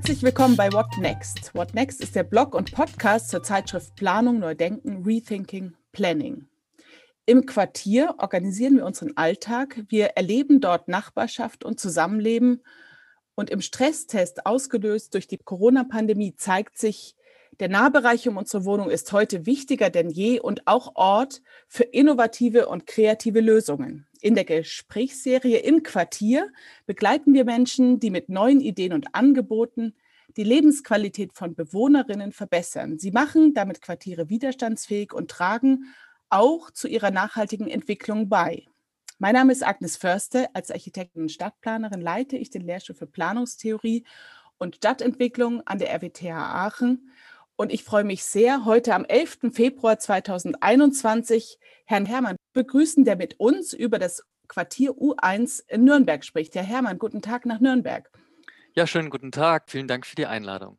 Herzlich willkommen bei What Next. What Next ist der Blog und Podcast zur Zeitschrift Planung, Neudenken, Rethinking, Planning. Im Quartier organisieren wir unseren Alltag. Wir erleben dort Nachbarschaft und Zusammenleben. Und im Stresstest, ausgelöst durch die Corona-Pandemie, zeigt sich, der Nahbereich um unsere Wohnung ist heute wichtiger denn je und auch Ort für innovative und kreative Lösungen. In der Gesprächsserie Im Quartier begleiten wir Menschen, die mit neuen Ideen und Angeboten die Lebensqualität von Bewohnerinnen verbessern. Sie machen damit Quartiere widerstandsfähig und tragen auch zu ihrer nachhaltigen Entwicklung bei. Mein Name ist Agnes Förste. Als Architektin und Stadtplanerin leite ich den Lehrstuhl für Planungstheorie und Stadtentwicklung an der RWTH Aachen und ich freue mich sehr, heute am 11. Februar 2021 Herrn Hermann begrüßen, der mit uns über das Quartier U1 in Nürnberg spricht. Herr Hermann, guten Tag nach Nürnberg. Ja, schönen guten Tag. Vielen Dank für die Einladung.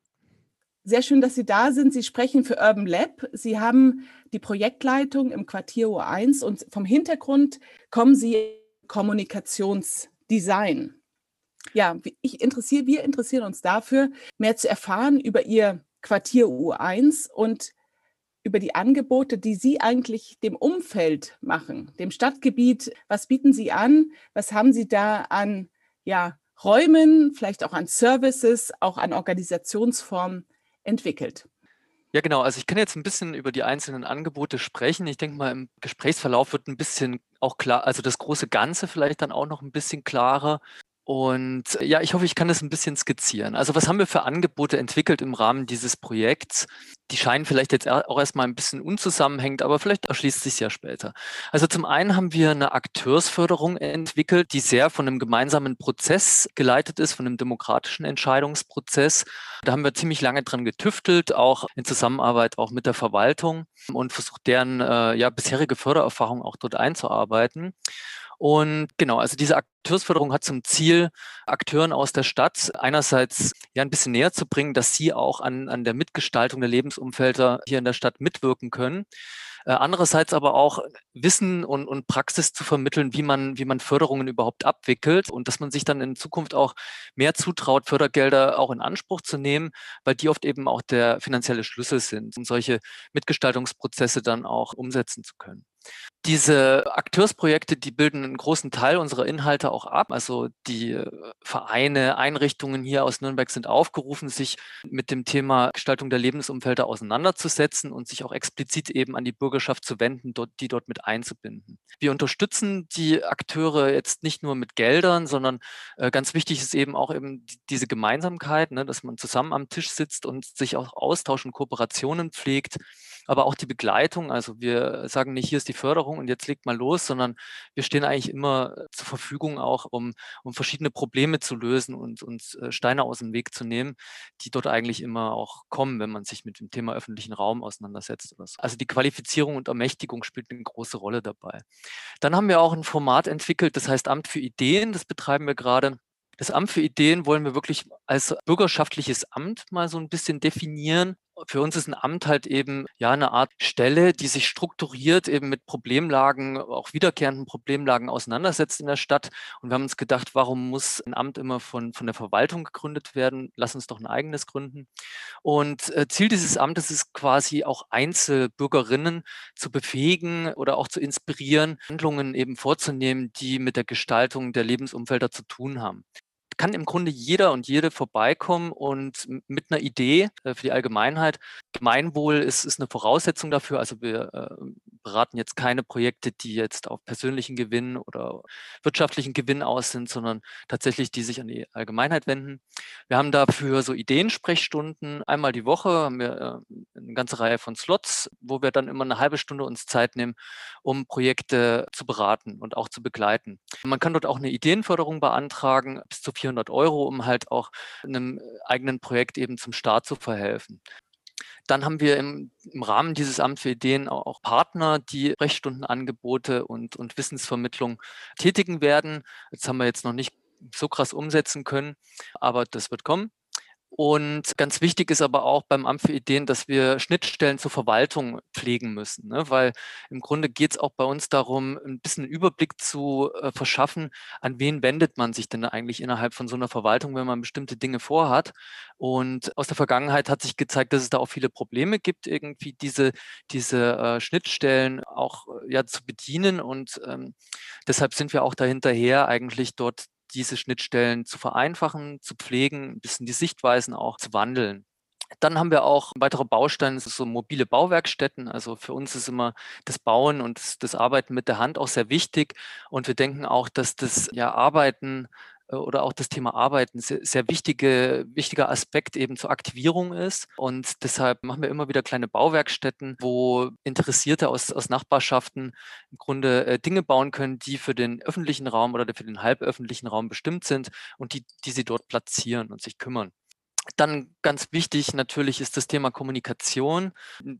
Sehr schön, dass Sie da sind. Sie sprechen für Urban Lab. Sie haben die Projektleitung im Quartier U1 und vom Hintergrund kommen Sie Kommunikationsdesign. Ja, ich interessiere, wir interessieren uns dafür, mehr zu erfahren über Ihr Quartier U1 und über die Angebote, die Sie eigentlich dem Umfeld machen, dem Stadtgebiet. Was bieten Sie an? Was haben Sie da an ja, Räumen, vielleicht auch an Services, auch an Organisationsformen entwickelt? Ja, genau. Also ich kann jetzt ein bisschen über die einzelnen Angebote sprechen. Ich denke mal, im Gesprächsverlauf wird ein bisschen auch klar, also das große Ganze vielleicht dann auch noch ein bisschen klarer. Und ja, ich hoffe, ich kann das ein bisschen skizzieren. Also was haben wir für Angebote entwickelt im Rahmen dieses Projekts? Die scheinen vielleicht jetzt auch erstmal ein bisschen unzusammenhängend, aber vielleicht erschließt sich ja später. Also zum einen haben wir eine Akteursförderung entwickelt, die sehr von einem gemeinsamen Prozess geleitet ist, von einem demokratischen Entscheidungsprozess. Da haben wir ziemlich lange dran getüftelt, auch in Zusammenarbeit auch mit der Verwaltung und versucht, deren äh, ja, bisherige Fördererfahrung auch dort einzuarbeiten. Und genau, also diese Akteursförderung hat zum Ziel, Akteuren aus der Stadt einerseits ja ein bisschen näher zu bringen, dass sie auch an, an der Mitgestaltung der Lebensumfelder hier in der Stadt mitwirken können. Äh, andererseits aber auch Wissen und, und Praxis zu vermitteln, wie man, wie man Förderungen überhaupt abwickelt und dass man sich dann in Zukunft auch mehr zutraut, Fördergelder auch in Anspruch zu nehmen, weil die oft eben auch der finanzielle Schlüssel sind, um solche Mitgestaltungsprozesse dann auch umsetzen zu können. Diese Akteursprojekte, die bilden einen großen Teil unserer Inhalte auch ab. Also die äh, Vereine, Einrichtungen hier aus Nürnberg sind aufgerufen, sich mit dem Thema Gestaltung der Lebensumfelder auseinanderzusetzen und sich auch explizit eben an die Bürgerschaft zu wenden, dort, die dort mit einzubinden. Wir unterstützen die Akteure jetzt nicht nur mit Geldern, sondern äh, ganz wichtig ist eben auch eben diese Gemeinsamkeit, ne, dass man zusammen am Tisch sitzt und sich auch Austausch und Kooperationen pflegt aber auch die Begleitung. Also wir sagen nicht, hier ist die Förderung und jetzt legt mal los, sondern wir stehen eigentlich immer äh, zur Verfügung auch, um, um verschiedene Probleme zu lösen und uns äh, Steine aus dem Weg zu nehmen, die dort eigentlich immer auch kommen, wenn man sich mit dem Thema öffentlichen Raum auseinandersetzt. Oder so. Also die Qualifizierung und Ermächtigung spielt eine große Rolle dabei. Dann haben wir auch ein Format entwickelt, das heißt Amt für Ideen. Das betreiben wir gerade das Amt für Ideen wollen wir wirklich als bürgerschaftliches Amt mal so ein bisschen definieren. Für uns ist ein Amt halt eben ja eine Art Stelle, die sich strukturiert eben mit Problemlagen, auch wiederkehrenden Problemlagen auseinandersetzt in der Stadt. Und wir haben uns gedacht, warum muss ein Amt immer von, von der Verwaltung gegründet werden? Lass uns doch ein eigenes gründen. Und äh, Ziel dieses Amtes ist quasi auch Einzelbürgerinnen zu befähigen oder auch zu inspirieren, Handlungen eben vorzunehmen, die mit der Gestaltung der Lebensumfelder zu tun haben kann im Grunde jeder und jede vorbeikommen und mit einer Idee äh, für die Allgemeinheit. Gemeinwohl ist, ist eine Voraussetzung dafür. Also wir äh, beraten jetzt keine Projekte, die jetzt auf persönlichen Gewinn oder wirtschaftlichen Gewinn aus sind, sondern tatsächlich, die sich an die Allgemeinheit wenden. Wir haben dafür so Ideensprechstunden. Einmal die Woche haben wir äh, eine ganze Reihe von Slots, wo wir dann immer eine halbe Stunde uns Zeit nehmen, um Projekte zu beraten und auch zu begleiten. Man kann dort auch eine Ideenförderung beantragen, bis zu 400 400 Euro, um halt auch einem eigenen Projekt eben zum Start zu verhelfen. Dann haben wir im, im, Rahmen dieses Amt für Ideen auch Partner, die Rechtsstundenangebote und, und Wissensvermittlung tätigen werden. Das haben wir jetzt noch nicht so krass umsetzen können, aber das wird kommen. Und ganz wichtig ist aber auch beim Amt für Ideen, dass wir Schnittstellen zur Verwaltung pflegen müssen, ne? weil im Grunde geht es auch bei uns darum, ein bisschen Überblick zu äh, verschaffen, an wen wendet man sich denn eigentlich innerhalb von so einer Verwaltung, wenn man bestimmte Dinge vorhat. Und aus der Vergangenheit hat sich gezeigt, dass es da auch viele Probleme gibt, irgendwie diese, diese äh, Schnittstellen auch äh, ja, zu bedienen. Und ähm, deshalb sind wir auch dahinterher, eigentlich dort diese Schnittstellen zu vereinfachen, zu pflegen, ein bisschen die Sichtweisen auch zu wandeln. Dann haben wir auch weitere Bausteine, so mobile Bauwerkstätten. Also für uns ist immer das Bauen und das, Arbeiten mit der Hand auch sehr wichtig. Und wir denken auch, dass das ja Arbeiten oder auch das Thema Arbeiten sehr, sehr wichtige, wichtiger Aspekt eben zur Aktivierung ist. Und deshalb machen wir immer wieder kleine Bauwerkstätten, wo Interessierte aus, aus Nachbarschaften im Grunde äh, Dinge bauen können, die für den öffentlichen Raum oder für den halböffentlichen Raum bestimmt sind und die, die sie dort platzieren und sich kümmern. Dann ganz wichtig natürlich ist das Thema Kommunikation,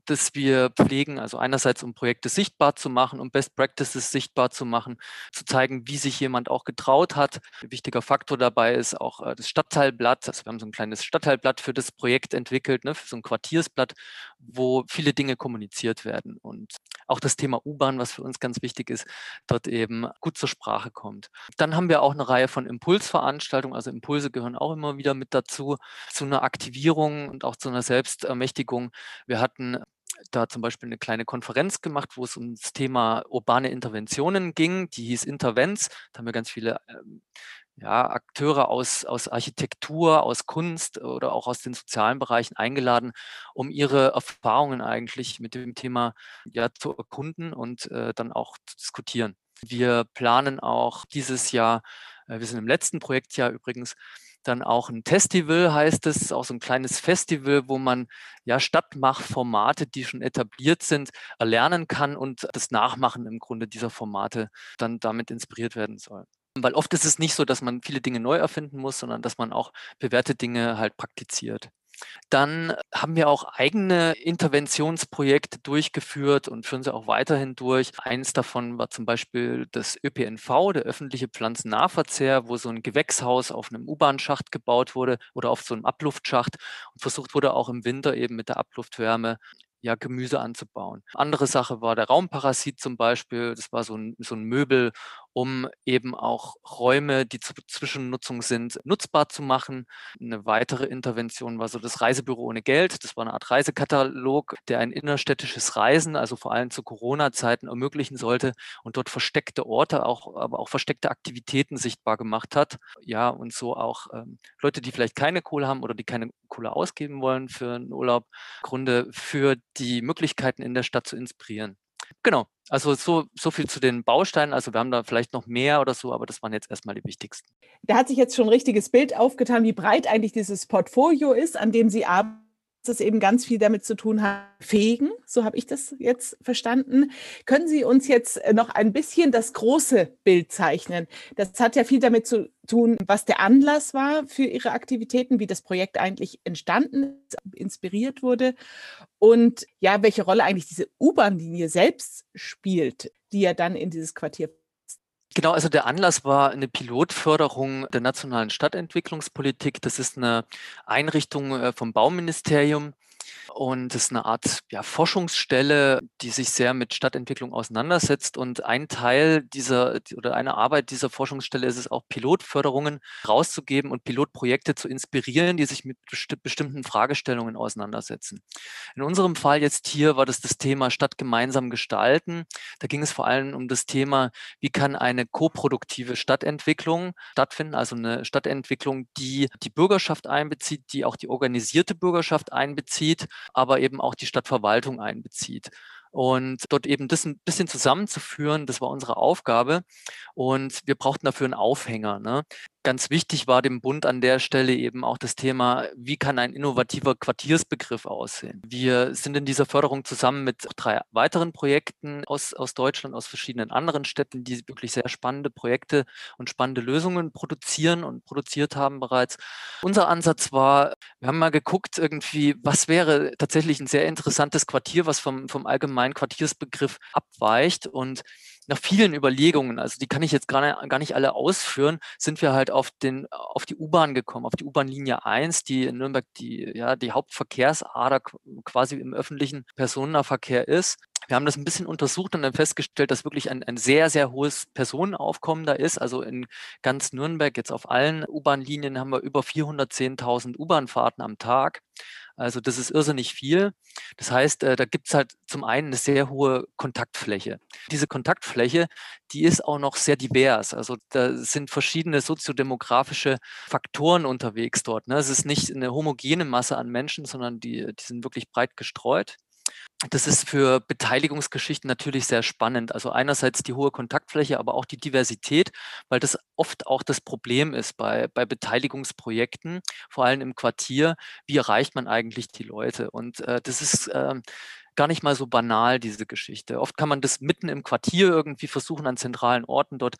dass wir pflegen, also einerseits um Projekte sichtbar zu machen, um Best Practices sichtbar zu machen, zu zeigen, wie sich jemand auch getraut hat. Ein wichtiger Faktor dabei ist auch äh, das Stadtteilblatt. Also wir haben so ein kleines Stadtteilblatt für das Projekt entwickelt, ne, für so ein Quartiersblatt, wo viele Dinge kommuniziert werden. Und auch das Thema U-Bahn, was für uns ganz wichtig ist, dort eben gut zur Sprache kommt. Dann haben wir auch eine Reihe von Impulsveranstaltungen, also Impulse gehören auch immer wieder mit dazu zu einer Aktivierung und auch zu einer Selbstermächtigung. Wir hatten da zum Beispiel eine kleine Konferenz gemacht, wo es um das Thema urbane Interventionen ging. Die hieß Intervenz. Da haben wir ganz viele ähm, ja, Akteure aus, aus Architektur, aus Kunst oder auch aus den sozialen Bereichen eingeladen, um ihre Erfahrungen eigentlich mit dem Thema ja, zu erkunden und äh, dann auch zu diskutieren. Wir planen auch dieses Jahr, äh, wir sind im letzten Projektjahr übrigens, dann auch ein Festival heißt es, auch so ein kleines Festival, wo man ja Stadtmachformate, die schon etabliert sind, erlernen kann und das Nachmachen im Grunde dieser Formate dann damit inspiriert werden soll. Weil oft ist es nicht so, dass man viele Dinge neu erfinden muss, sondern dass man auch bewährte Dinge halt praktiziert. Dann haben wir auch eigene Interventionsprojekte durchgeführt und führen sie auch weiterhin durch. Eins davon war zum Beispiel das ÖPNV, der öffentliche Pflanzennahverzehr, wo so ein Gewächshaus auf einem U-Bahn-Schacht gebaut wurde oder auf so einem Abluftschacht und versucht wurde auch im Winter eben mit der Abluftwärme ja, Gemüse anzubauen. Andere Sache war der Raumparasit zum Beispiel. Das war so ein, so ein Möbel, um eben auch Räume, die zur Zwischennutzung sind, nutzbar zu machen. Eine weitere Intervention war so das Reisebüro ohne Geld. Das war eine Art Reisekatalog, der ein innerstädtisches Reisen, also vor allem zu Corona-Zeiten, ermöglichen sollte und dort versteckte Orte, auch, aber auch versteckte Aktivitäten sichtbar gemacht hat. Ja, und so auch ähm, Leute, die vielleicht keine Kohle haben oder die keine Kohle ausgeben wollen für einen Urlaub, Grunde für die Möglichkeiten in der Stadt zu inspirieren. Genau, also so, so viel zu den Bausteinen. Also wir haben da vielleicht noch mehr oder so, aber das waren jetzt erstmal die wichtigsten. Da hat sich jetzt schon ein richtiges Bild aufgetan, wie breit eigentlich dieses Portfolio ist, an dem Sie arbeiten das eben ganz viel damit zu tun hat, fegen, so habe ich das jetzt verstanden. Können Sie uns jetzt äh, noch ein bisschen das große Bild zeichnen? Das hat ja viel damit zu tun, was der Anlass war für Ihre Aktivitäten, wie das Projekt eigentlich entstanden ist, inspiriert wurde und ja, welche Rolle eigentlich diese U-Bahn-Linie selbst spielt, die ja dann in dieses Quartier Genau, also der Anlass war eine Pilotförderung der nationalen Stadtentwicklungspolitik. Das ist eine Einrichtung äh, vom Bauministerium, und es ist eine Art ja, Forschungsstelle, die sich sehr mit Stadtentwicklung auseinandersetzt. Und ein Teil dieser oder eine Arbeit dieser Forschungsstelle ist es auch, Pilotförderungen rauszugeben und Pilotprojekte zu inspirieren, die sich mit besti bestimmten Fragestellungen auseinandersetzen. In unserem Fall jetzt hier war das das Thema Stadt gemeinsam gestalten. Da ging es vor allem um das Thema, wie kann eine koproduktive Stadtentwicklung stattfinden, also eine Stadtentwicklung, die die Bürgerschaft einbezieht, die auch die organisierte Bürgerschaft einbezieht aber eben auch die Stadtverwaltung einbezieht. Und dort eben das ein bisschen zusammenzuführen, das war unsere Aufgabe. Und wir brauchten dafür einen Aufhänger. Ne? Ganz wichtig war dem Bund an der Stelle eben auch das Thema, wie kann ein innovativer Quartiersbegriff aussehen. Wir sind in dieser Förderung zusammen mit drei weiteren Projekten aus, aus Deutschland, aus verschiedenen anderen Städten, die wirklich sehr spannende Projekte und spannende Lösungen produzieren und produziert haben bereits. Unser Ansatz war, wir haben mal geguckt, irgendwie, was wäre tatsächlich ein sehr interessantes Quartier, was vom, vom allgemeinen Quartiersbegriff abweicht und nach vielen Überlegungen, also die kann ich jetzt gar, gar nicht alle ausführen, sind wir halt auf, den, auf die U-Bahn gekommen, auf die U-Bahn-Linie 1, die in Nürnberg die, ja, die Hauptverkehrsader quasi im öffentlichen Personennahverkehr ist. Wir haben das ein bisschen untersucht und dann festgestellt, dass wirklich ein, ein sehr, sehr hohes Personenaufkommen da ist. Also in ganz Nürnberg, jetzt auf allen U-Bahn-Linien haben wir über 410.000 U-Bahn-Fahrten am Tag. Also das ist irrsinnig viel. Das heißt, äh, da gibt es halt zum einen eine sehr hohe Kontaktfläche. Diese Kontaktfläche, die ist auch noch sehr divers. Also da sind verschiedene soziodemografische Faktoren unterwegs dort. Ne? Es ist nicht eine homogene Masse an Menschen, sondern die, die sind wirklich breit gestreut. Das ist für Beteiligungsgeschichten natürlich sehr spannend. Also einerseits die hohe Kontaktfläche, aber auch die Diversität, weil das oft auch das Problem ist bei, bei Beteiligungsprojekten, vor allem im Quartier. Wie erreicht man eigentlich die Leute? Und äh, das ist äh, gar nicht mal so banal, diese Geschichte. Oft kann man das mitten im Quartier irgendwie versuchen, an zentralen Orten dort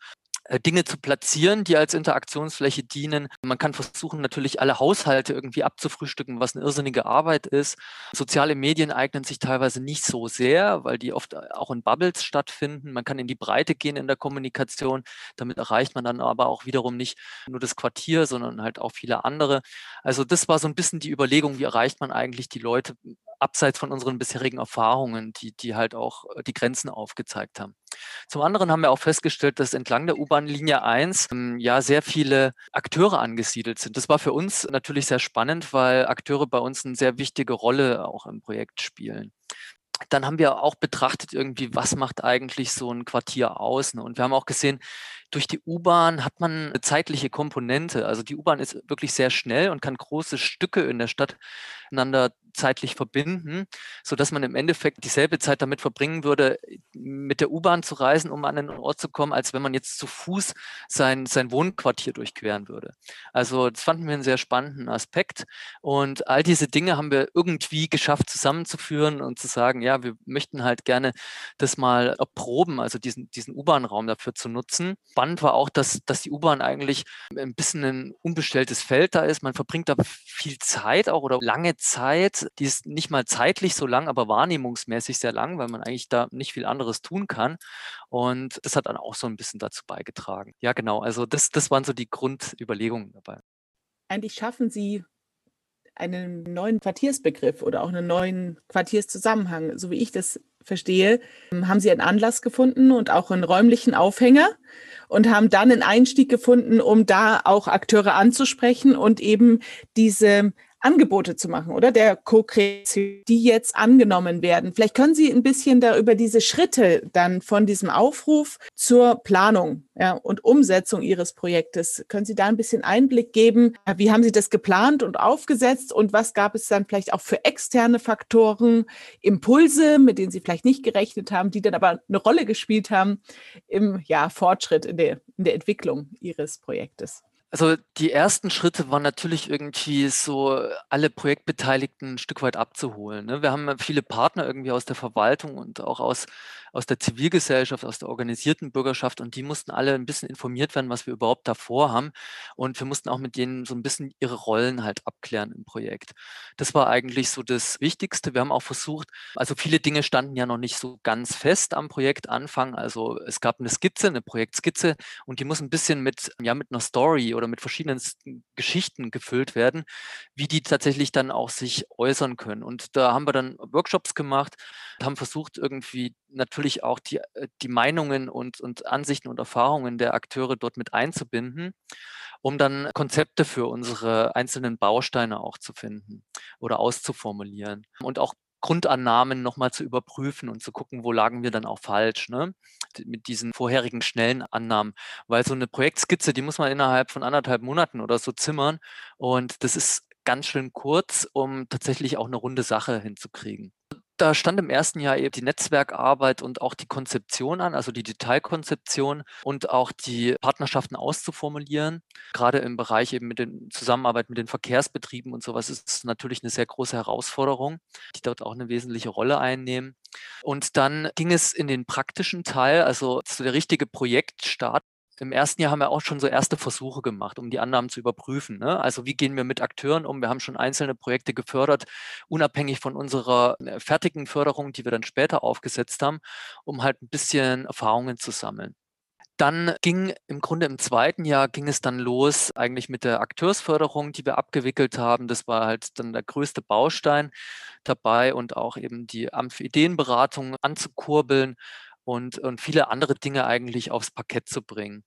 Dinge zu platzieren, die als Interaktionsfläche dienen. Man kann versuchen, natürlich alle Haushalte irgendwie abzufrühstücken, was eine irrsinnige Arbeit ist. Soziale Medien eignen sich teilweise nicht so sehr, weil die oft äh, auch in Bubbles stattfinden. Man kann in die Breite gehen in der Kommunikation. Damit erreicht man dann aber auch wiederum nicht nur das Quartier, sondern halt auch viele andere. Also das war so ein bisschen die Überlegung, wie erreicht man eigentlich die Leute abseits von unseren bisherigen Erfahrungen, die, die halt auch äh, die Grenzen aufgezeigt haben. Zum anderen haben wir auch festgestellt, dass entlang der U-Bahn-Linie 1 ähm, ja sehr viele Akteure angesiedelt sind. Das war für uns natürlich sehr spannend, weil Akteure bei uns eine sehr wichtige Rolle auch im Projekt spielen dann haben wir auch betrachtet irgendwie, was macht eigentlich so ein Quartier aus. Ne? Und wir haben auch gesehen, durch die U-Bahn hat man eine zeitliche Komponente. Also die U-Bahn ist wirklich sehr schnell und kann große Stücke in der Stadt miteinander zeitlich verbinden, so dass man im Endeffekt dieselbe Zeit damit verbringen würde, mit der U-Bahn zu reisen, um an einen Ort zu kommen, als wenn man jetzt zu Fuß sein, sein Wohnquartier durchqueren würde. Also das fanden wir einen sehr spannenden Aspekt. Und all diese Dinge haben wir irgendwie geschafft zusammenzuführen und zu sagen, ja, wir möchten halt gerne das mal erproben, also diesen, diesen U-Bahn-Raum dafür zu nutzen spannend war auch, dass, dass die U-Bahn eigentlich ein bisschen ein unbestelltes Feld da ist. Man verbringt da viel Zeit auch oder lange Zeit. Die ist nicht mal zeitlich so lang, aber wahrnehmungsmäßig sehr lang, weil man eigentlich da nicht viel anderes tun kann. Und das hat dann auch so ein bisschen dazu beigetragen. Ja, genau. Also das, das waren so die Grundüberlegungen dabei. Eigentlich schaffen Sie einen neuen Quartiersbegriff oder auch einen neuen Quartierszusammenhang. So wie ich das verstehe, haben Sie einen Anlass gefunden und auch einen räumlichen Aufhänger und haben dann einen Einstieg gefunden, um da auch Akteure anzusprechen und eben diese Angebote zu machen, oder? Der Co-Kreation, die jetzt angenommen werden. Vielleicht können Sie ein bisschen da über diese Schritte dann von diesem Aufruf zur Planung ja, und Umsetzung Ihres Projektes. Können Sie da ein bisschen Einblick geben? Wie haben Sie das geplant und aufgesetzt und was gab es dann vielleicht auch für externe Faktoren, Impulse, mit denen Sie vielleicht nicht gerechnet haben, die dann aber eine Rolle gespielt haben im ja, Fortschritt in der, in der Entwicklung Ihres Projektes? Also die ersten Schritte waren natürlich irgendwie so, alle Projektbeteiligten ein Stück weit abzuholen. Ne? Wir haben viele Partner irgendwie aus der Verwaltung und auch aus aus der Zivilgesellschaft, aus der organisierten Bürgerschaft und die mussten alle ein bisschen informiert werden, was wir überhaupt davor haben. Und wir mussten auch mit denen so ein bisschen ihre Rollen halt abklären im Projekt. Das war eigentlich so das Wichtigste. Wir haben auch versucht, also viele Dinge standen ja noch nicht so ganz fest am Projektanfang. Also es gab eine Skizze, eine Projektskizze und die muss ein bisschen mit, ja, mit einer Story oder mit verschiedenen Geschichten gefüllt werden, wie die tatsächlich dann auch sich äußern können. Und da haben wir dann Workshops gemacht, haben versucht, irgendwie natürlich auch die, äh, die Meinungen und, und Ansichten und Erfahrungen der Akteure dort mit einzubinden, um dann Konzepte für unsere einzelnen Bausteine auch zu finden oder auszuformulieren und auch Grundannahmen nochmal zu überprüfen und zu gucken, wo lagen wir dann auch falsch, ne? mit diesen vorherigen schnellen Annahmen. Weil so eine Projektskizze, die muss man innerhalb von anderthalb Monaten oder so zimmern und das ist ganz schön kurz, um tatsächlich auch eine runde Sache hinzukriegen da stand im ersten Jahr eben die Netzwerkarbeit und auch die Konzeption an, also die Detailkonzeption und auch die Partnerschaften auszuformulieren. Gerade im Bereich eben mit den Zusammenarbeit mit den Verkehrsbetrieben und sowas ist natürlich eine sehr große Herausforderung, die dort auch eine wesentliche Rolle einnehmen. Und dann ging es in den praktischen Teil, also so der richtige Projektstart im ersten Jahr haben wir auch schon so erste Versuche gemacht, um die Annahmen zu überprüfen. Ne? Also wie gehen wir mit Akteuren um? Wir haben schon einzelne Projekte gefördert, unabhängig von unserer äh, fertigen Förderung, die wir dann später aufgesetzt haben, um halt ein bisschen Erfahrungen zu sammeln. Dann ging im Grunde im zweiten Jahr ging es dann los, eigentlich mit der Akteursförderung, die wir abgewickelt haben. Das war halt dann der größte Baustein dabei und auch eben die Amphi-Ideenberatung anzukurbeln und, und viele andere Dinge eigentlich aufs Parkett zu bringen.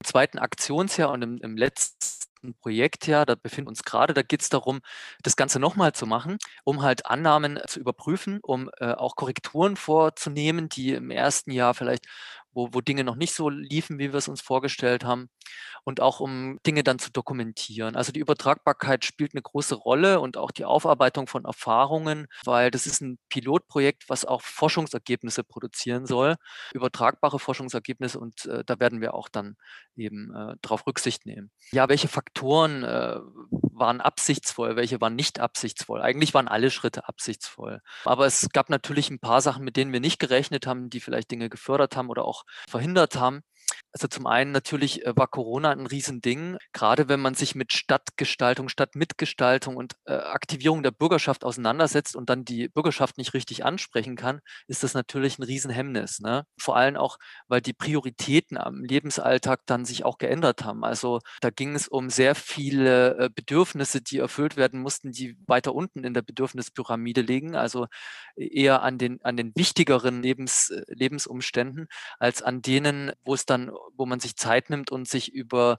Im zweiten Aktionsjahr und im, im letzten Projektjahr, da befinden wir uns gerade, da geht es darum, das Ganze nochmal zu machen, um halt Annahmen zu überprüfen, um äh, auch Korrekturen vorzunehmen, die im ersten Jahr vielleicht wo, wo Dinge noch nicht so liefen, wie wir es uns vorgestellt haben und auch um Dinge dann zu dokumentieren. Also die Übertragbarkeit spielt eine große Rolle und auch die Aufarbeitung von Erfahrungen, weil das ist ein Pilotprojekt, was auch Forschungsergebnisse produzieren soll, übertragbare Forschungsergebnisse und äh, da werden wir auch dann eben äh, darauf Rücksicht nehmen. Ja, welche Faktoren äh, waren absichtsvoll, welche waren nicht absichtsvoll? Eigentlich waren alle Schritte absichtsvoll. Aber es gab natürlich ein paar Sachen, mit denen wir nicht gerechnet haben, die vielleicht Dinge gefördert haben oder auch verhindert haben. Also zum einen natürlich äh, war Corona ein Riesending, gerade wenn man sich mit Stadtgestaltung, Stadtmitgestaltung und äh, Aktivierung der Bürgerschaft auseinandersetzt und dann die Bürgerschaft nicht richtig ansprechen kann, ist das natürlich ein Riesenhemmnis. Ne? Vor allem auch, weil die Prioritäten am Lebensalltag dann sich auch geändert haben. Also da ging es um sehr viele äh, Bedürfnisse, die erfüllt werden mussten, die weiter unten in der Bedürfnispyramide liegen, also eher an den, an den wichtigeren Lebens, Lebensumständen als an denen, wo es dann wo man sich Zeit nimmt und sich über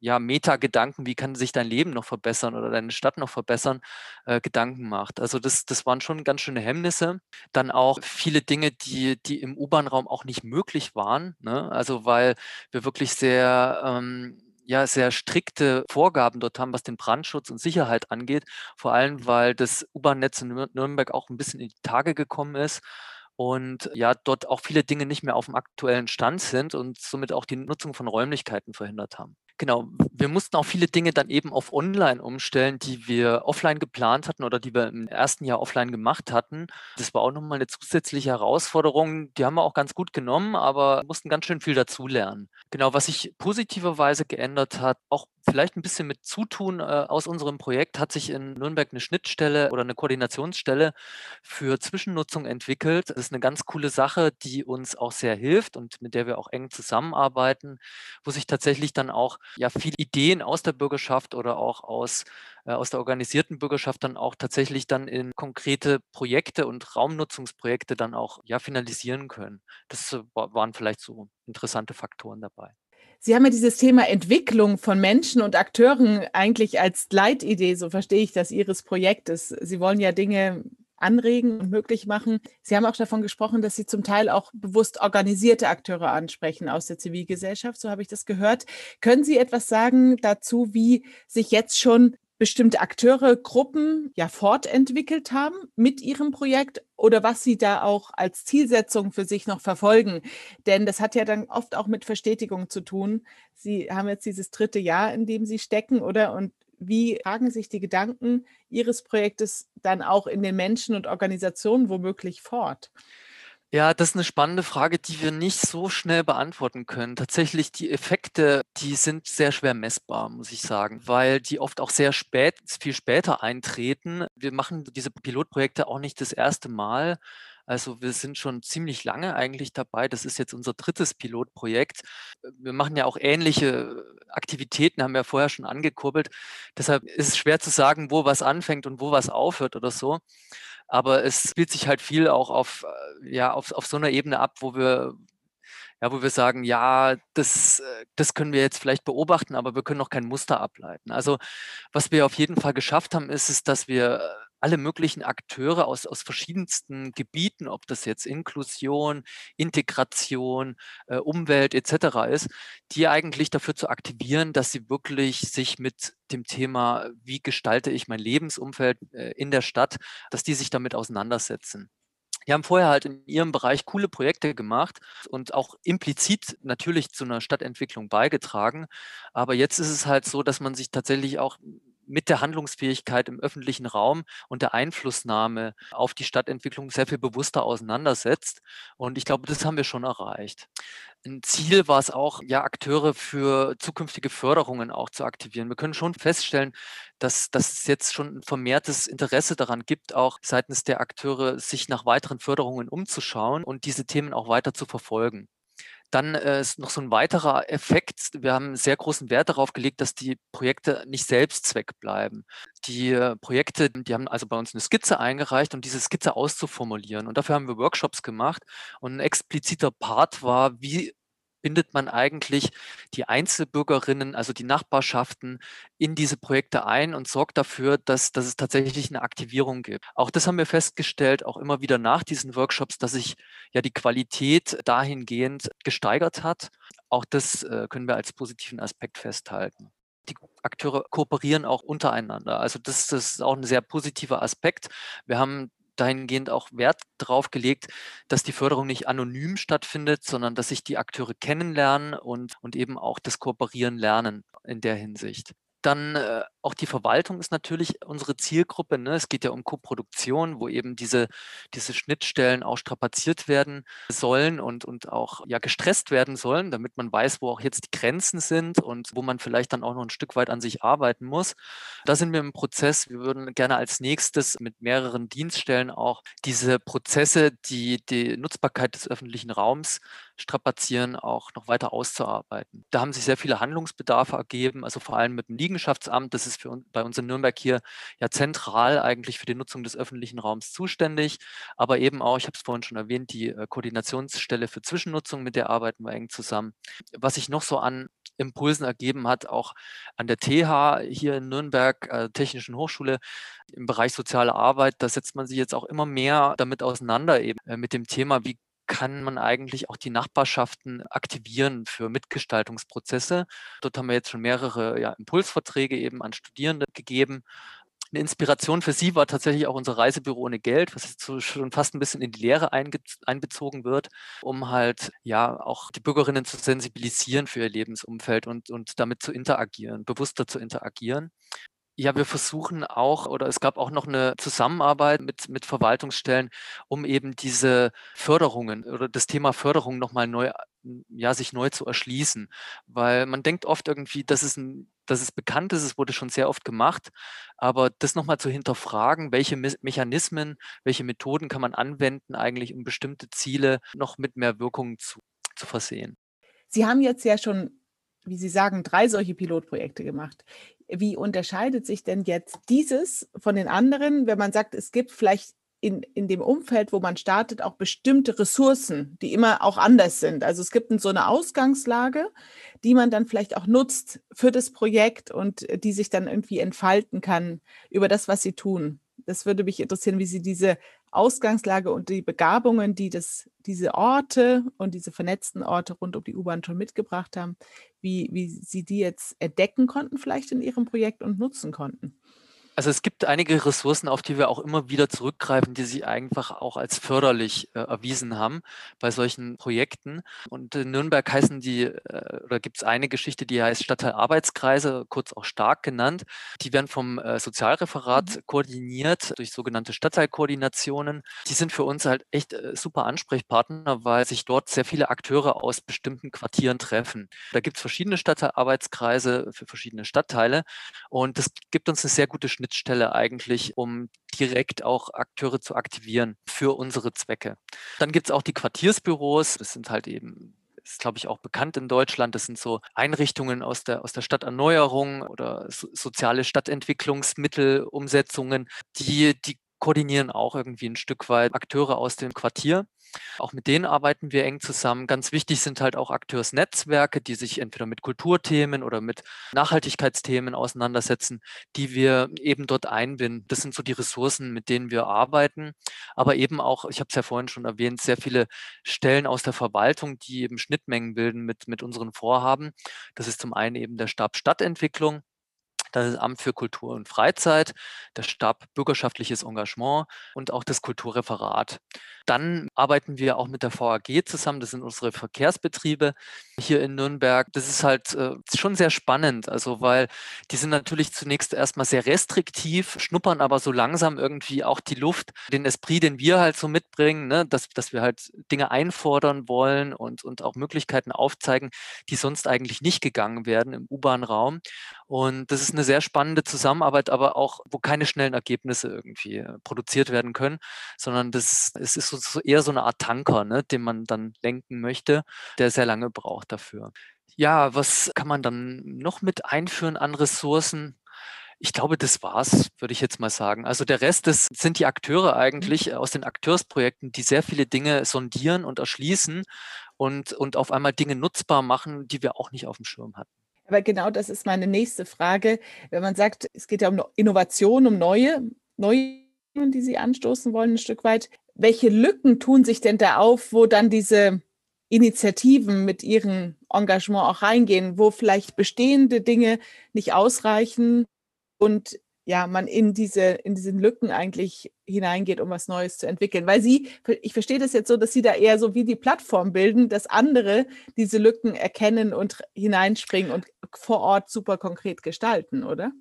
ja, Meta-Gedanken, wie kann sich dein Leben noch verbessern oder deine Stadt noch verbessern, äh, Gedanken macht. Also das, das waren schon ganz schöne Hemmnisse. Dann auch viele Dinge, die, die im U-Bahn-Raum auch nicht möglich waren. Ne? Also weil wir wirklich sehr, ähm, ja, sehr strikte Vorgaben dort haben, was den Brandschutz und Sicherheit angeht. Vor allem, weil das U-Bahn-Netz in Nürnberg auch ein bisschen in die Tage gekommen ist und ja, dort auch viele Dinge nicht mehr auf dem aktuellen Stand sind und somit auch die Nutzung von Räumlichkeiten verhindert haben. Genau, wir mussten auch viele Dinge dann eben auf Online umstellen, die wir offline geplant hatten oder die wir im ersten Jahr offline gemacht hatten. Das war auch nochmal eine zusätzliche Herausforderung. Die haben wir auch ganz gut genommen, aber mussten ganz schön viel dazulernen. Genau, was sich positiverweise geändert hat, auch vielleicht ein bisschen mit Zutun äh, aus unserem Projekt, hat sich in Nürnberg eine Schnittstelle oder eine Koordinationsstelle für Zwischennutzung entwickelt. Das ist eine ganz coole Sache, die uns auch sehr hilft und mit der wir auch eng zusammenarbeiten, wo sich tatsächlich dann auch ja viele Ideen aus der Bürgerschaft oder auch aus, äh, aus der organisierten Bürgerschaft dann auch tatsächlich dann in konkrete Projekte und Raumnutzungsprojekte dann auch ja finalisieren können. Das äh, waren vielleicht so interessante Faktoren dabei. Sie haben ja dieses Thema Entwicklung von Menschen und Akteuren eigentlich als Leitidee, so verstehe ich das, Ihres Projektes. Sie wollen ja Dinge anregen und möglich machen. Sie haben auch davon gesprochen, dass Sie zum Teil auch bewusst organisierte Akteure ansprechen aus der Zivilgesellschaft, so habe ich das gehört. Können Sie etwas sagen dazu, wie sich jetzt schon bestimmte Akteure, Gruppen ja fortentwickelt haben mit ihrem Projekt oder was sie da auch als Zielsetzung für sich noch verfolgen. Denn das hat ja dann oft auch mit Verstetigung zu tun. Sie haben jetzt dieses dritte Jahr, in dem Sie stecken, oder? Und wie tragen sich die Gedanken Ihres Projektes dann auch in den Menschen und Organisationen womöglich fort? Ja, das ist eine spannende Frage, die wir nicht so schnell beantworten können. Tatsächlich, die Effekte, die sind sehr schwer messbar, muss ich sagen, weil die oft auch sehr spät, viel später eintreten. Wir machen diese Pilotprojekte auch nicht das erste Mal. Also wir sind schon ziemlich lange eigentlich dabei. Das ist jetzt unser drittes Pilotprojekt. Wir machen ja auch ähnliche Aktivitäten, haben wir vorher schon angekurbelt. Deshalb ist es schwer zu sagen, wo was anfängt und wo was aufhört oder so. Aber es spielt sich halt viel auch auf, äh, ja, auf, auf so einer Ebene ab, wo wir, ja, wo wir sagen, ja, das, äh, das können wir jetzt vielleicht beobachten, aber wir können noch kein Muster ableiten. Also was wir auf jeden Fall geschafft haben, ist es, dass wir alle möglichen Akteure aus, aus verschiedensten Gebieten, ob das jetzt Inklusion, Integration, äh, Umwelt etc. ist, die eigentlich dafür zu aktivieren, dass sie wirklich sich mit dem Thema, wie gestalte ich mein Lebensumfeld äh, in der Stadt, dass die sich damit auseinandersetzen. Die haben vorher halt in ihrem Bereich coole Projekte gemacht und auch implizit natürlich zu einer Stadtentwicklung beigetragen. Aber jetzt ist es halt so, dass man sich tatsächlich auch mit der Handlungsfähigkeit im öffentlichen Raum und der Einflussnahme auf die Stadtentwicklung sehr viel bewusster auseinandersetzt. Und ich glaube, das haben wir schon erreicht. Ein Ziel war es auch, ja, Akteure für zukünftige Förderungen auch zu aktivieren. Wir können schon feststellen, dass, dass es jetzt schon ein vermehrtes Interesse daran gibt, auch seitens der Akteure, sich nach weiteren Förderungen umzuschauen und diese Themen auch weiter zu verfolgen. Dann äh, ist noch so ein weiterer Effekt. Wir haben sehr großen Wert darauf gelegt, dass die Projekte nicht Selbstzweck bleiben. Die äh, Projekte, die haben also bei uns eine Skizze eingereicht, um diese Skizze auszuformulieren. Und dafür haben wir Workshops gemacht. Und ein expliziter Part war, wie bindet man eigentlich die Einzelbürgerinnen, also die Nachbarschaften in diese Projekte ein und sorgt dafür, dass, dass es tatsächlich eine Aktivierung gibt. Auch das haben wir festgestellt, auch immer wieder nach diesen Workshops, dass sich ja die Qualität dahingehend gesteigert hat. Auch das äh, können wir als positiven Aspekt festhalten die Akteure kooperieren auch untereinander. Also das, das, ist auch ein sehr positiver Aspekt. Wir haben dahingehend auch Wert darauf gelegt, dass die Förderung nicht anonym stattfindet, sondern dass sich die Akteure kennenlernen und, und eben auch das Kooperieren lernen in der Hinsicht. Dann äh, auch die Verwaltung ist natürlich unsere Zielgruppe. Ne? Es geht ja um Koproduktion, wo eben diese, diese Schnittstellen auch strapaziert werden sollen und, und auch ja, gestresst werden sollen, damit man weiß, wo auch jetzt die Grenzen sind und wo man vielleicht dann auch noch ein Stück weit an sich arbeiten muss. Da sind wir im Prozess. Wir würden gerne als nächstes mit mehreren Dienststellen auch diese Prozesse, die die Nutzbarkeit des öffentlichen Raums strapazieren, auch noch weiter auszuarbeiten. Da haben sich sehr viele Handlungsbedarfe ergeben, also vor allem mit dem Liegenschaftsamt. Das ist für uns, bei uns in Nürnberg hier ja zentral eigentlich für die Nutzung des öffentlichen Raums zuständig. Aber eben auch, ich habe es vorhin schon erwähnt, die äh, Koordinationsstelle für Zwischennutzung, mit der arbeiten wir eng zusammen. Was sich noch so an Impulsen ergeben hat, auch an der TH hier in Nürnberg, äh, Technischen Hochschule, im Bereich soziale Arbeit, da setzt man sich jetzt auch immer mehr damit auseinander, eben äh, mit dem Thema, wie kann man eigentlich auch die Nachbarschaften aktivieren für Mitgestaltungsprozesse. Dort haben wir jetzt schon mehrere ja, Impulsverträge eben an Studierende gegeben. Eine Inspiration für Sie war tatsächlich auch unser Reisebüro ohne Geld, was jetzt so schon fast ein bisschen in die Lehre einbezogen wird, um halt ja auch die Bürgerinnen zu sensibilisieren für ihr Lebensumfeld und, und damit zu interagieren, bewusster zu interagieren. Ja, wir versuchen auch oder es gab auch noch eine Zusammenarbeit mit mit Verwaltungsstellen, um eben diese Förderungen oder das Thema Förderung noch mal neu ja, sich neu zu erschließen. Weil man denkt oft irgendwie, dass es 'n dass es bekannt ist, es wurde schon sehr oft gemacht, aber das noch mal zu hinterfragen, welche Mechanismen, welche Methoden kann man anwenden eigentlich, um bestimmte Ziele noch mit mehr Wirkung zu zu versehen. Sie haben jetzt ja schon, wie Sie sagen, drei solche Pilotprojekte gemacht wie unterscheidet sich denn jetzt dieses von den anderen, wenn man sagt, es gibt vielleicht in, in dem Umfeld, wo man startet, auch bestimmte Ressourcen, die immer auch anders sind. Also es gibt so eine Ausgangslage, die man dann vielleicht auch nutzt für das Projekt und die sich dann irgendwie entfalten kann über das, was sie tun. Das würde mich interessieren, wie Sie diese Ausgangslage und die Begabungen, die das, diese Orte und diese vernetzten Orte rund um die U-Bahn schon mitgebracht haben, wie, wie Sie die jetzt entdecken konnten, vielleicht in Ihrem Projekt und nutzen konnten. Also es gibt einige Ressourcen, auf die wir auch immer wieder zurückgreifen, die sich einfach auch als förderlich äh, erwiesen haben bei solchen Projekten. Und in Nürnberg heißen die, äh, oder gibt es eine Geschichte, die heißt Stadtteilarbeitskreise, kurz auch stark genannt. Die werden vom äh, Sozialreferat mhm. koordiniert durch sogenannte Stadtteilkoordinationen. Die sind für uns halt echt äh, super Ansprechpartner, weil sich dort sehr viele Akteure aus bestimmten Quartieren treffen. Da gibt es verschiedene Stadtteilarbeitskreise für verschiedene Stadtteile und das gibt uns eine sehr gute Schnittstelle Schnittstelle eigentlich, um direkt auch Akteure zu aktivieren für unsere Zwecke. Dann gibt es auch die Quartiersbüros. Das sind halt eben ist, glaube ich, auch bekannt in Deutschland. Das sind so Einrichtungen aus der, aus der Stadterneuerung oder so, soziale Stadtentwicklungsmittelumsetzungen, die, die koordinieren auch irgendwie ein Stück weit Akteure aus dem Quartier. Auch mit denen arbeiten wir eng zusammen. Ganz wichtig sind halt auch Akteursnetzwerke, die sich entweder mit Kulturthemen oder mit Nachhaltigkeitsthemen auseinandersetzen, die wir eben dort einbinden. Das sind so die Ressourcen, mit denen wir arbeiten. Aber eben auch, ich habe es ja vorhin schon erwähnt, sehr viele Stellen aus der Verwaltung, die eben Schnittmengen bilden mit, mit unseren Vorhaben. Das ist zum einen eben der Stab Stadtentwicklung das Amt für Kultur und Freizeit, der Stab Bürgerschaftliches Engagement und auch das Kulturreferat. Dann arbeiten wir auch mit der VAG zusammen, das sind unsere Verkehrsbetriebe hier in Nürnberg. Das ist halt äh, schon sehr spannend, also weil die sind natürlich zunächst erstmal sehr restriktiv, schnuppern aber so langsam irgendwie auch die Luft, den Esprit, den wir halt so mitbringen, ne, dass, dass wir halt Dinge einfordern wollen und, und auch Möglichkeiten aufzeigen, die sonst eigentlich nicht gegangen werden im U-Bahn-Raum. Und das ist eine sehr spannende Zusammenarbeit, aber auch, wo keine schnellen Ergebnisse irgendwie äh, produziert werden können, sondern das es ist so, eher so eine Art Tanker, ne, den man dann lenken möchte, der sehr lange braucht dafür. Ja, was kann man dann noch mit einführen an Ressourcen? Ich glaube, das war's, würde ich jetzt mal sagen. Also der Rest das sind die Akteure mhm. eigentlich aus den Akteursprojekten, die sehr viele Dinge sondieren und erschließen und, und auf einmal Dinge nutzbar machen, die wir auch nicht auf dem Schirm hatten. Aber genau das ist meine nächste Frage. Wenn man sagt, es geht ja um Innovation, um neue, neue, die Sie anstoßen wollen, ein Stück weit. Welche Lücken tun sich denn da auf, wo dann diese Initiativen mit ihrem Engagement auch reingehen, wo vielleicht bestehende Dinge nicht ausreichen und ja, man in diese, in diesen Lücken eigentlich hineingeht, um was Neues zu entwickeln. Weil sie, ich verstehe das jetzt so, dass sie da eher so wie die Plattform bilden, dass andere diese Lücken erkennen und hineinspringen und vor Ort super konkret gestalten, oder?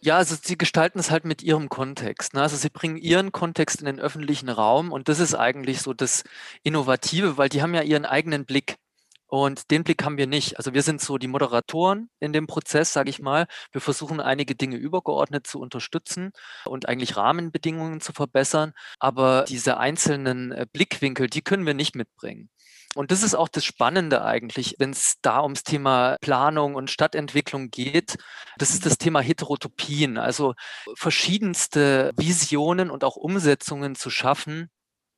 Ja, also sie gestalten es halt mit ihrem Kontext. Ne? Also sie bringen ihren Kontext in den öffentlichen Raum und das ist eigentlich so das Innovative, weil die haben ja ihren eigenen Blick. Und den Blick haben wir nicht. Also wir sind so die Moderatoren in dem Prozess, sage ich mal. Wir versuchen einige Dinge übergeordnet zu unterstützen und eigentlich Rahmenbedingungen zu verbessern. Aber diese einzelnen äh, Blickwinkel, die können wir nicht mitbringen. Und das ist auch das Spannende eigentlich, wenn es da ums Thema Planung und Stadtentwicklung geht. Das ist das Thema Heterotopien, also verschiedenste Visionen und auch Umsetzungen zu schaffen,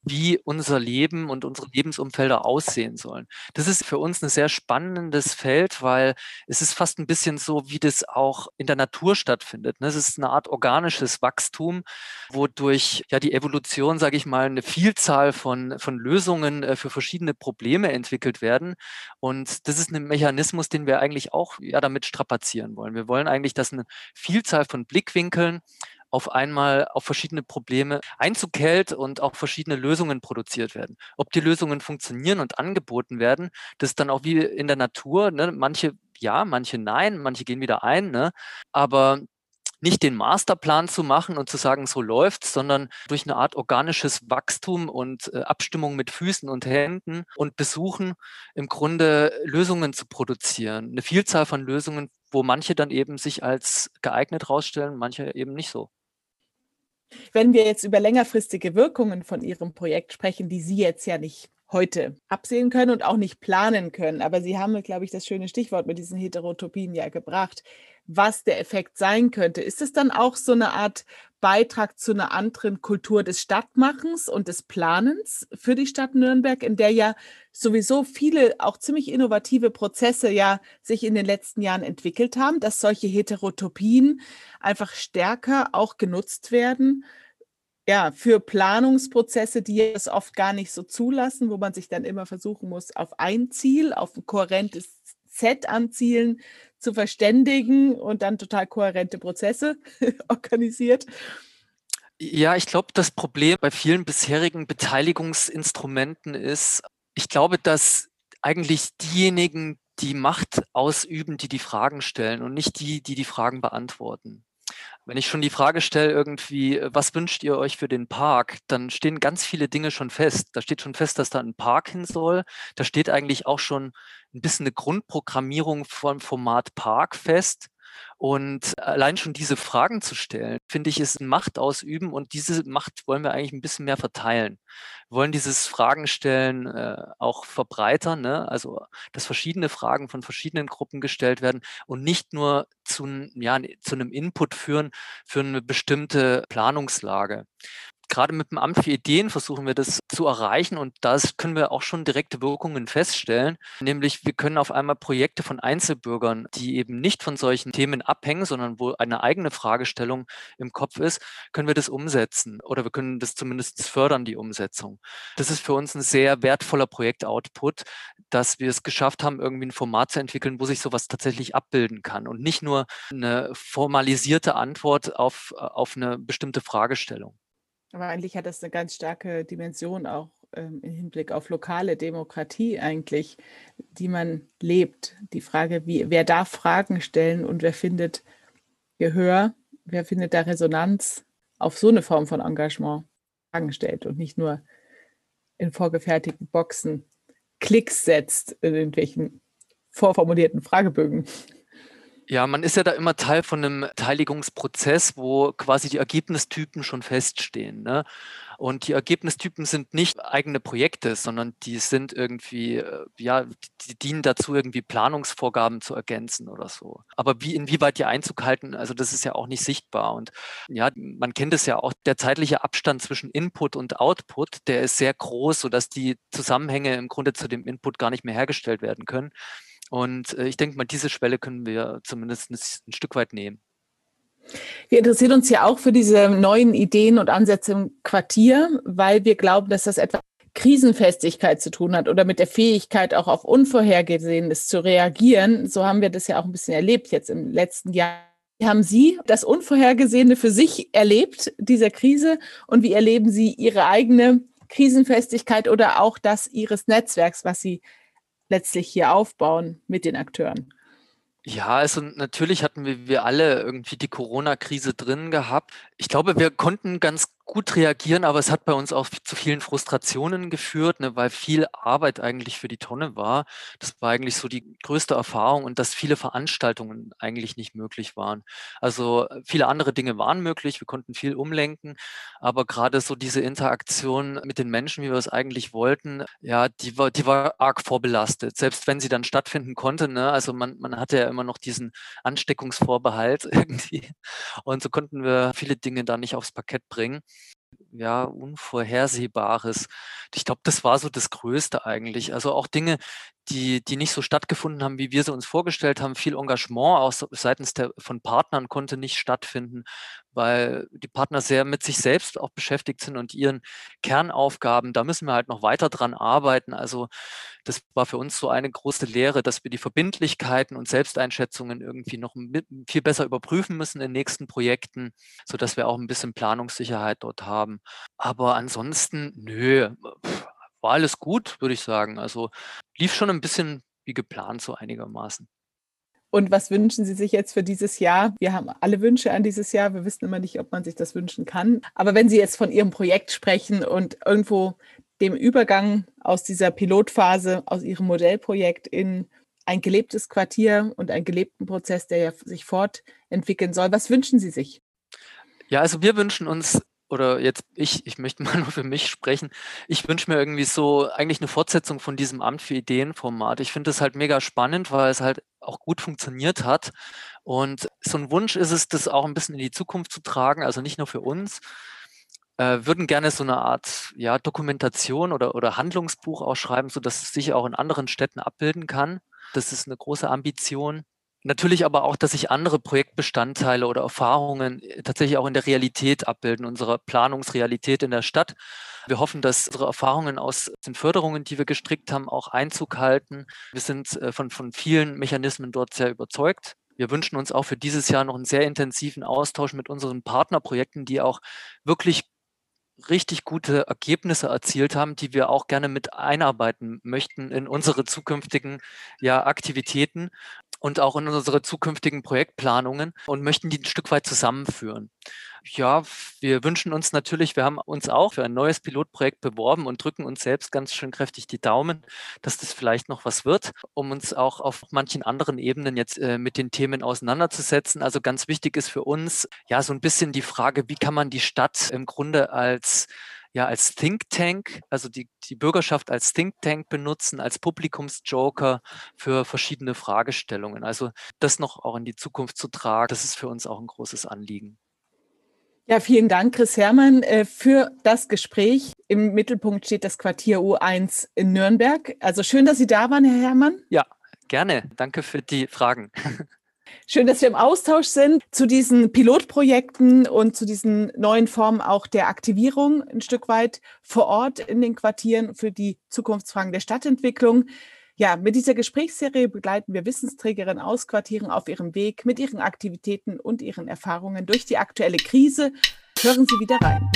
wie unser Leben und unsere Lebensumfelder aussehen sollen. Das ist für uns ein sehr spannendes Feld, weil es ist fast ein bisschen so, wie das auch in der Natur stattfindet. Ne? Es ist eine Art organisches Wachstum, wodurch ja die Evolution, sage ich mal, eine Vielzahl von, von Lösungen äh, für verschiedene Probleme entwickelt werden. Und das ist ein Mechanismus, den wir eigentlich auch ja damit strapazieren wollen. Wir wollen eigentlich, dass eine Vielzahl von Blickwinkeln auf einmal auf verschiedene Probleme Einzug hält und auch verschiedene Lösungen produziert werden. Ob die Lösungen funktionieren und angeboten werden, das ist dann auch wie in der Natur. Ne? Manche ja, manche nein, manche gehen wieder ein. Ne? Aber nicht den Masterplan zu machen und zu sagen, so läuft, sondern durch eine Art organisches Wachstum und äh, Abstimmung mit Füßen und Händen und Besuchen im Grunde Lösungen zu produzieren. Eine Vielzahl von Lösungen, wo manche dann eben sich als geeignet rausstellen, manche eben nicht so. Wenn wir jetzt über längerfristige Wirkungen von Ihrem Projekt sprechen, die Sie jetzt ja nicht heute absehen können und auch nicht planen können, aber Sie haben, glaube ich, das schöne Stichwort mit diesen Heterotopien ja gebracht, was der Effekt sein könnte. Ist es dann auch so eine Art Beitrag zu einer anderen Kultur des Stadtmachens und des Planens für die Stadt Nürnberg, in der ja sowieso viele auch ziemlich innovative Prozesse ja sich in den letzten Jahren entwickelt haben, dass solche Heterotopien einfach stärker auch genutzt werden ja, für Planungsprozesse, die es oft gar nicht so zulassen, wo man sich dann immer versuchen muss, auf ein Ziel, auf ein kohärentes Set an Zielen zu verständigen und dann total kohärente Prozesse organisiert. Ja, ich glaube, das Problem bei vielen bisherigen Beteiligungsinstrumenten ist, ich glaube, dass eigentlich diejenigen die Macht ausüben, die die Fragen stellen und nicht die, die die Fragen beantworten. Wenn ich schon die Frage stelle, irgendwie, was wünscht ihr euch für den Park, dann stehen ganz viele Dinge schon fest. Da steht schon fest, dass da ein Park hin soll. Da steht eigentlich auch schon ein bisschen eine Grundprogrammierung vom Format Park fest. Und allein schon diese Fragen zu stellen, finde ich, ist Macht ausüben und diese Macht wollen wir eigentlich ein bisschen mehr verteilen. Wir wollen dieses Fragen stellen äh, auch verbreitern, ne? also dass verschiedene Fragen von verschiedenen Gruppen gestellt werden und nicht nur zu, ja, zu einem Input führen für eine bestimmte Planungslage gerade mit dem Amt für Ideen versuchen wir das zu erreichen und das können wir auch schon direkte Wirkungen feststellen. Nämlich wir können auf einmal Projekte von Einzelbürgern, die eben nicht von solchen Themen abhängen, sondern wo eine eigene Fragestellung im Kopf ist, können wir das umsetzen oder wir können das zumindest fördern, die Umsetzung. Das ist für uns ein sehr wertvoller Projektoutput, dass wir es geschafft haben, irgendwie ein Format zu entwickeln, wo sich sowas tatsächlich abbilden kann und nicht nur eine formalisierte Antwort auf, auf eine bestimmte Fragestellung. Aber eigentlich hat das eine ganz starke Dimension auch ähm, im Hinblick auf lokale Demokratie eigentlich, die man lebt. Die Frage, wie, wer darf Fragen stellen und wer findet Gehör, wer findet da Resonanz auf so eine Form von Engagement Fragen stellt und nicht nur in vorgefertigten Boxen Klicks setzt in irgendwelchen vorformulierten Fragebögen. Ja, man ist ja da immer Teil von einem Beteiligungsprozess, wo quasi die Ergebnistypen schon feststehen. Ne? Und die Ergebnistypen sind nicht eigene Projekte, sondern die sind irgendwie, äh, ja, die dienen dazu, irgendwie Planungsvorgaben zu ergänzen oder so. Aber wie, inwieweit die Einzug halten, also das ist ja auch nicht sichtbar. Und ja, man kennt es ja auch, der zeitliche Abstand zwischen Input und Output, der ist sehr groß, sodass die Zusammenhänge im Grunde zu dem Input gar nicht mehr hergestellt werden können. Und äh, ich denke mal, diese Schwelle können wir zumindest ein Stück weit nehmen. Wir interessieren uns ja auch für diese neuen Ideen und Ansätze im Quartier, weil wir glauben, dass das etwas Krisenfestigkeit zu tun hat oder mit der Fähigkeit auch auf Unvorhergesehenes zu reagieren. So haben wir das ja auch ein bisschen erlebt jetzt im letzten Jahr. Wie haben Sie das Unvorhergesehene für sich erlebt, dieser Krise? Und wie erleben Sie Ihre eigene Krisenfestigkeit oder auch das Ihres Netzwerks, was Sie letztlich hier aufbauen mit den Akteuren? Ja, also natürlich hatten wir, wir alle irgendwie die Corona-Krise drin gehabt. Ich glaube, wir konnten ganz gut reagieren, aber es hat bei uns auch zu vielen Frustrationen geführt, ne, weil viel Arbeit eigentlich für die Tonne war. Das war eigentlich so die größte Erfahrung und dass viele Veranstaltungen eigentlich nicht möglich waren. Also äh, viele andere Dinge waren möglich, wir konnten viel umlenken, aber gerade so diese Interaktion mit den Menschen, wie wir es eigentlich wollten, ja, die war, die war arg vorbelastet, selbst wenn sie dann stattfinden konnte. Ne? Also man, man hatte ja immer noch diesen Ansteckungsvorbehalt irgendwie und so konnten wir viele Dinge da nicht aufs Parkett bringen ja, Unvorhersehbares. Ich glaube, das war so das Größte eigentlich. Also auch Dinge, die, die nicht so stattgefunden haben, wie wir sie uns vorgestellt haben. Viel Engagement auch seitens der, von Partnern konnte nicht stattfinden, weil die Partner sehr mit sich selbst auch beschäftigt sind und ihren Kernaufgaben. Da müssen wir halt noch weiter dran arbeiten. Also das war für uns so eine große Lehre, dass wir die Verbindlichkeiten und Selbsteinschätzungen irgendwie noch viel besser überprüfen müssen in nächsten Projekten, sodass wir auch ein bisschen Planungssicherheit dort haben. Aber ansonsten, nö, war alles gut, würde ich sagen. Also lief schon ein bisschen wie geplant, so einigermaßen. Und was wünschen Sie sich jetzt für dieses Jahr? Wir haben alle Wünsche an dieses Jahr. Wir wissen immer nicht, ob man sich das wünschen kann. Aber wenn Sie jetzt von Ihrem Projekt sprechen und irgendwo dem Übergang aus dieser Pilotphase, aus Ihrem Modellprojekt in ein gelebtes Quartier und einen gelebten Prozess, der ja sich fortentwickeln soll, was wünschen Sie sich? Ja, also wir wünschen uns oder jetzt ich, ich möchte mal nur für mich sprechen. Ich wünsche mir irgendwie so eigentlich eine Fortsetzung von diesem Amt für Ideen-Format. Ich finde es halt mega spannend, weil es halt auch gut funktioniert hat. Und so ein Wunsch ist es, das auch ein bisschen in die Zukunft zu tragen, also nicht nur für uns. Äh, würden gerne so eine Art ja, Dokumentation oder, oder Handlungsbuch ausschreiben, sodass es sich auch in anderen Städten abbilden kann. Das ist eine große Ambition. Natürlich aber auch, dass sich andere Projektbestandteile oder Erfahrungen äh, tatsächlich auch in der Realität abbilden, unsere Planungsrealität in der Stadt. Wir hoffen, dass unsere Erfahrungen aus den Förderungen, die wir gestrickt haben, auch Einzug halten. Wir sind äh, von, von vielen Mechanismen dort sehr überzeugt. Wir wünschen uns auch für dieses Jahr noch einen sehr intensiven Austausch mit unseren Partnerprojekten, die auch wirklich richtig gute Ergebnisse erzielt haben, die wir auch gerne mit einarbeiten möchten in unsere zukünftigen ja, Aktivitäten und auch in unsere zukünftigen Projektplanungen und möchten die ein Stück weit zusammenführen. Ja, wir wünschen uns natürlich, wir haben uns auch für ein neues Pilotprojekt beworben und drücken uns selbst ganz schön kräftig die Daumen, dass das vielleicht noch was wird, um uns auch auf manchen anderen Ebenen jetzt äh, mit den Themen auseinanderzusetzen. Also ganz wichtig ist für uns ja so ein bisschen die Frage, wie kann man die Stadt im Grunde als ja als Think Tank, also die, die Bürgerschaft als Think Tank benutzen, als Publikumsjoker für verschiedene Fragestellungen. Also das noch auch in die Zukunft zu tragen, das ist für uns auch ein großes Anliegen. Ja, vielen Dank, Chris Herrmann, äh, für das Gespräch. Im Mittelpunkt steht das Quartier U1 in Nürnberg. Also schön, dass Sie da waren, Herr Herrmann. Ja, gerne. Danke für die Fragen. Schön, dass wir im Austausch sind zu diesen Pilotprojekten und zu diesen neuen Formen auch der Aktivierung ein Stück weit vor Ort in den Quartieren für die Zukunftsfragen der Stadtentwicklung. Ja, mit dieser Gesprächsserie begleiten wir Wissensträgerinnen aus Quartieren auf ihrem Weg mit ihren Aktivitäten und ihren Erfahrungen durch die aktuelle Krise. Hören Sie wieder rein.